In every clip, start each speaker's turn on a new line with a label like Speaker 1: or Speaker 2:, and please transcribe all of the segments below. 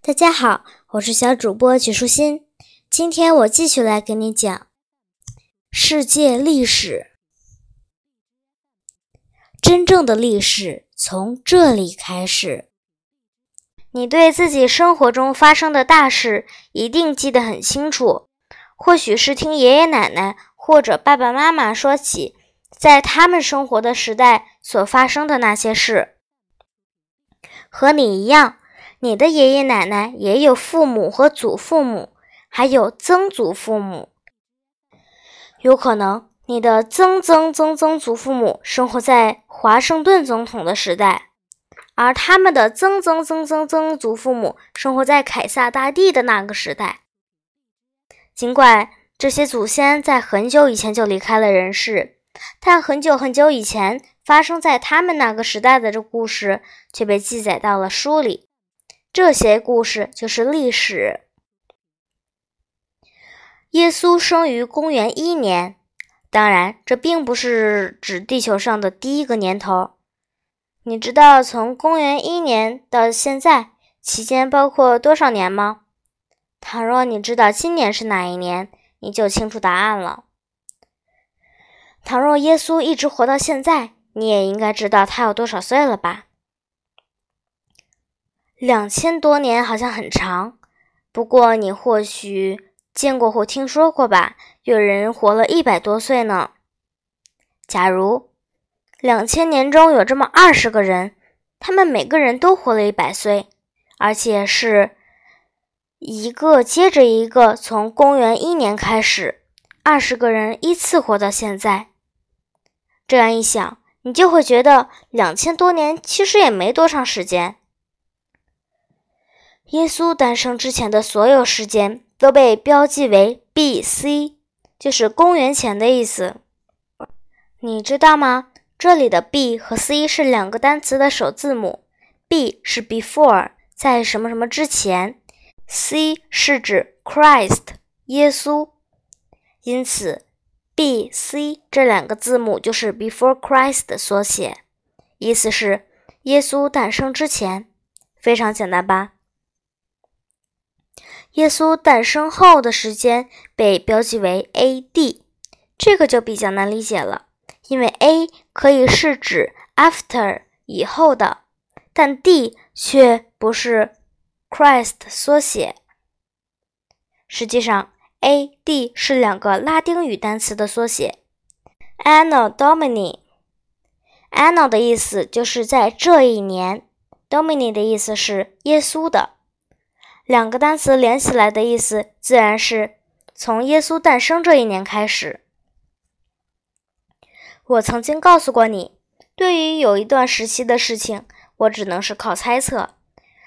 Speaker 1: 大家好，我是小主播曲舒心。今天我继续来给你讲世界历史。真正的历史从这里开始。你对自己生活中发生的大事一定记得很清楚，或许是听爷爷奶奶或者爸爸妈妈说起，在他们生活的时代所发生的那些事。和你一样，你的爷爷奶奶也有父母和祖父母，还有曾祖父母。有可能你的曾曾曾曾祖父母生活在华盛顿总统的时代，而他们的曾曾曾曾曾祖父母生活在凯撒大帝的那个时代。尽管这些祖先在很久以前就离开了人世，但很久很久以前。发生在他们那个时代的这故事却被记载到了书里，这些故事就是历史。耶稣生于公元一年，当然，这并不是指地球上的第一个年头。你知道从公元一年到现在期间包括多少年吗？倘若你知道今年是哪一年，你就清楚答案了。倘若耶稣一直活到现在。你也应该知道他有多少岁了吧？两千多年好像很长，不过你或许见过或听说过吧？有人活了一百多岁呢。假如两千年中有这么二十个人，他们每个人都活了一百岁，而且是一个接着一个，从公元一年开始，二十个人依次活到现在。这样一想。你就会觉得两千多年其实也没多长时间。耶稣诞生之前的所有时间都被标记为 B.C.，就是公元前的意思。你知道吗？这里的 B 和 C 是两个单词的首字母，B 是 before，在什么什么之前；C 是指 Christ，耶稣。因此。B、C 这两个字母就是 Before Christ 的缩写，意思是耶稣诞生之前。非常简单吧？耶稣诞生后的时间被标记为 A.D，这个就比较难理解了，因为 A 可以是指 After 以后的，但 D 却不是 Christ 缩写。实际上。A D 是两个拉丁语单词的缩写，Anno Domini。Anno 的意思就是在这一年，Domini 的意思是耶稣的。两个单词连起来的意思自然是从耶稣诞生这一年开始。我曾经告诉过你，对于有一段时期的事情，我只能是靠猜测。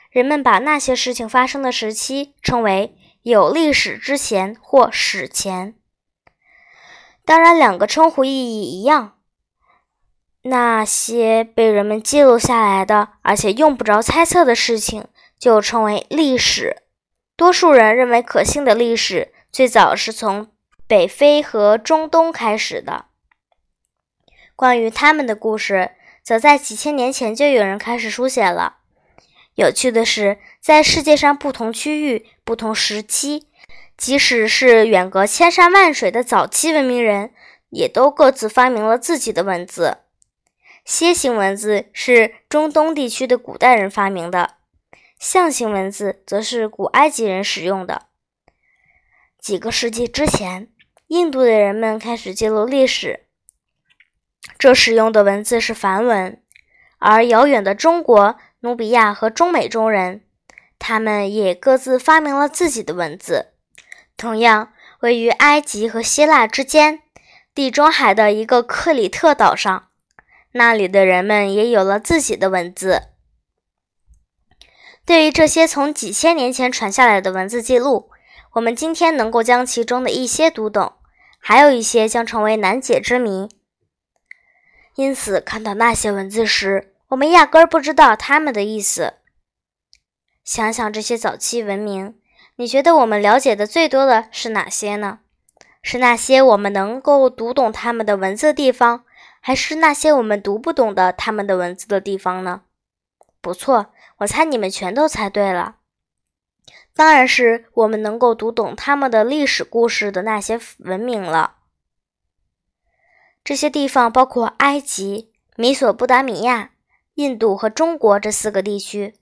Speaker 1: 人们把那些事情发生的时期称为。有历史之前或史前，当然两个称呼意义一样。那些被人们记录下来的，而且用不着猜测的事情，就称为历史。多数人认为可信的历史，最早是从北非和中东开始的。关于他们的故事，则在几千年前就有人开始书写了。有趣的是，在世界上不同区域、不同时期，即使是远隔千山万水的早期文明人，也都各自发明了自己的文字。楔形文字是中东地区的古代人发明的，象形文字则是古埃及人使用的。几个世纪之前，印度的人们开始记录历史，这使用的文字是梵文，而遥远的中国。努比亚和中美洲人，他们也各自发明了自己的文字。同样，位于埃及和希腊之间，地中海的一个克里特岛上，那里的人们也有了自己的文字。对于这些从几千年前传下来的文字记录，我们今天能够将其中的一些读懂，还有一些将成为难解之谜。因此，看到那些文字时，我们压根儿不知道他们的意思。想想这些早期文明，你觉得我们了解的最多的是哪些呢？是那些我们能够读懂他们的文字地方，还是那些我们读不懂的他们的文字的地方呢？不错，我猜你们全都猜对了。当然是我们能够读懂他们的历史故事的那些文明了。这些地方包括埃及、米索不达米亚、印度和中国这四个地区，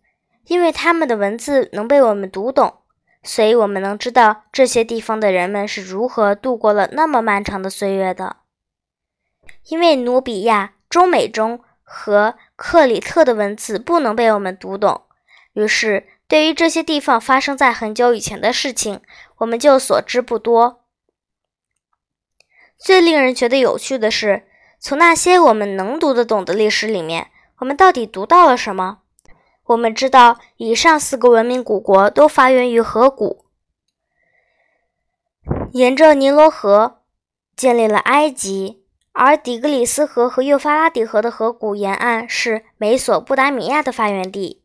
Speaker 1: 因为他们的文字能被我们读懂，所以我们能知道这些地方的人们是如何度过了那么漫长的岁月的。因为努比亚、中美洲和克里特的文字不能被我们读懂，于是对于这些地方发生在很久以前的事情，我们就所知不多。最令人觉得有趣的是，从那些我们能读得懂的历史里面，我们到底读到了什么？我们知道，以上四个文明古国都发源于河谷，沿着尼罗河建立了埃及。而底格里斯河和幼发拉底河的河谷沿岸是美索不达米亚的发源地。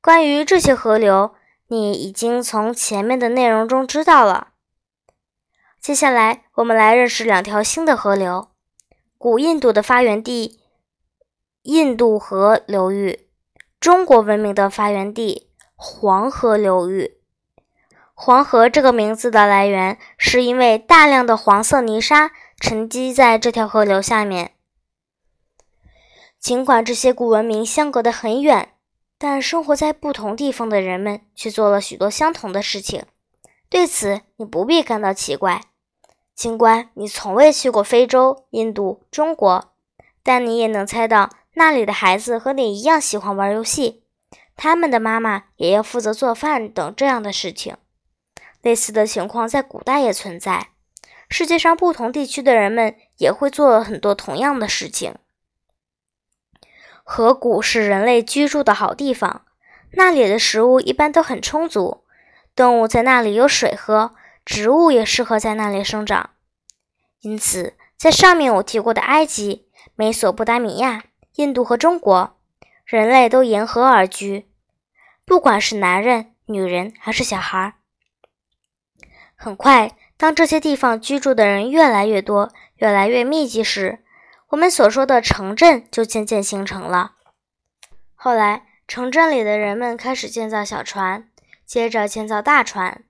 Speaker 1: 关于这些河流，你已经从前面的内容中知道了。接下来，我们来认识两条新的河流：古印度的发源地——印度河流域；中国文明的发源地——黄河流域。黄河这个名字的来源，是因为大量的黄色泥沙。沉积在这条河流下面。尽管这些古文明相隔得很远，但生活在不同地方的人们却做了许多相同的事情。对此，你不必感到奇怪。尽管你从未去过非洲、印度、中国，但你也能猜到那里的孩子和你一样喜欢玩游戏，他们的妈妈也要负责做饭等这样的事情。类似的情况在古代也存在。世界上不同地区的人们也会做很多同样的事情。河谷是人类居住的好地方，那里的食物一般都很充足，动物在那里有水喝，植物也适合在那里生长。因此，在上面我提过的埃及、美索不达米亚、印度和中国，人类都沿河而居，不管是男人、女人还是小孩。很快。当这些地方居住的人越来越多、越来越密集时，我们所说的城镇就渐渐形成了。后来，城镇里的人们开始建造小船，接着建造大船。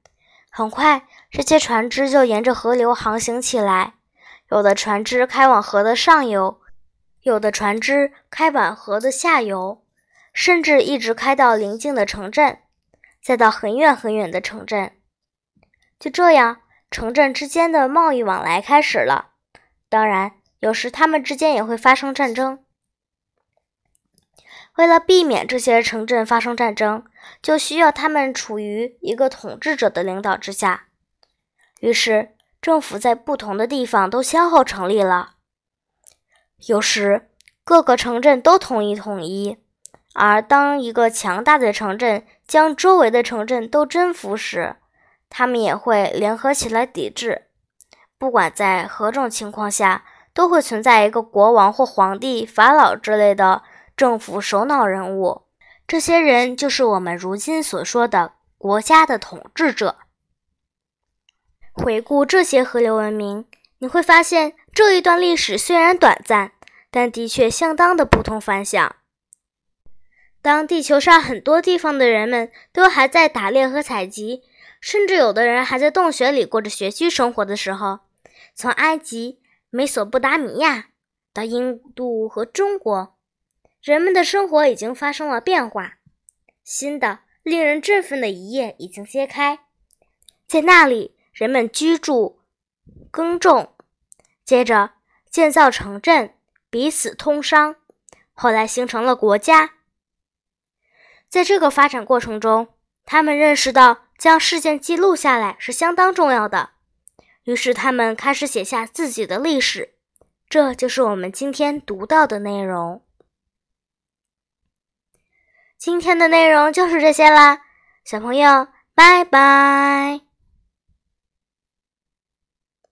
Speaker 1: 很快，这些船只就沿着河流航行起来。有的船只开往河的上游，有的船只开往河的下游，甚至一直开到邻近的城镇，再到很远很远的城镇。就这样。城镇之间的贸易往来开始了，当然，有时他们之间也会发生战争。为了避免这些城镇发生战争，就需要他们处于一个统治者的领导之下。于是，政府在不同的地方都先后成立了。有时，各个城镇都统一统一，而当一个强大的城镇将周围的城镇都征服时，他们也会联合起来抵制。不管在何种情况下，都会存在一个国王或皇帝、法老之类的政府首脑人物。这些人就是我们如今所说的国家的统治者。回顾这些河流文明，你会发现这一段历史虽然短暂，但的确相当的不同凡响。当地球上很多地方的人们都还在打猎和采集。甚至有的人还在洞穴里过着穴居生活的时候，从埃及、美索不达米亚到印度和中国，人们的生活已经发生了变化。新的、令人振奋的一页已经揭开。在那里，人们居住、耕种，接着建造城镇，彼此通商，后来形成了国家。在这个发展过程中，他们认识到。将事件记录下来是相当重要的，于是他们开始写下自己的历史，这就是我们今天读到的内容。今天的内容就是这些啦，小朋友，拜拜。